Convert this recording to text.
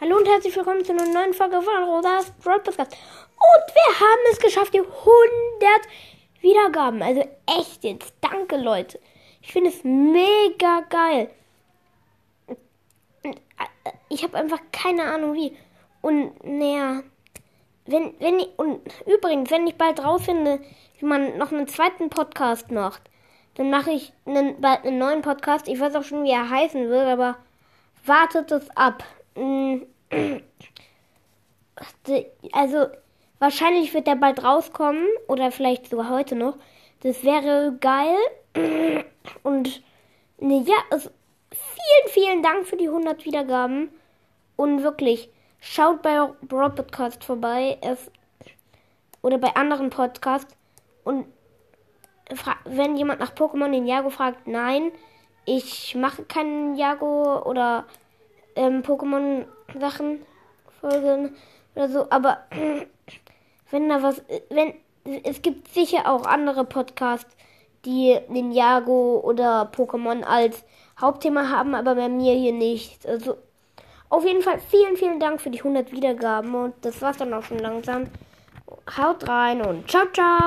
Hallo und herzlich willkommen zu einer neuen Folge von Rosas Broad Podcast. Und wir haben es geschafft, die 100 Wiedergaben. Also echt jetzt. Danke, Leute. Ich finde es mega geil. Ich habe einfach keine Ahnung wie. Und naja, wenn, wenn ich, und übrigens, wenn ich bald rausfinde, wie man noch einen zweiten Podcast macht, dann mache ich einen, bald einen neuen Podcast. Ich weiß auch schon, wie er heißen wird, aber wartet es ab. Mm. Also, wahrscheinlich wird der bald rauskommen oder vielleicht sogar heute noch. Das wäre geil. Und ne, ja, also vielen, vielen Dank für die 100 Wiedergaben. Und wirklich, schaut bei Broad Podcast vorbei. Es, oder bei anderen Podcasts. Und wenn jemand nach Pokémon den Jago fragt, nein, ich mache keinen Jago oder ähm, Pokémon-Sachen, Folgen oder so, aber wenn da was, wenn, es gibt sicher auch andere Podcasts, die Ninjago oder Pokémon als Hauptthema haben, aber bei mir hier nicht. Also, auf jeden Fall vielen, vielen Dank für die 100 Wiedergaben und das war's dann auch schon langsam. Haut rein und ciao, ciao!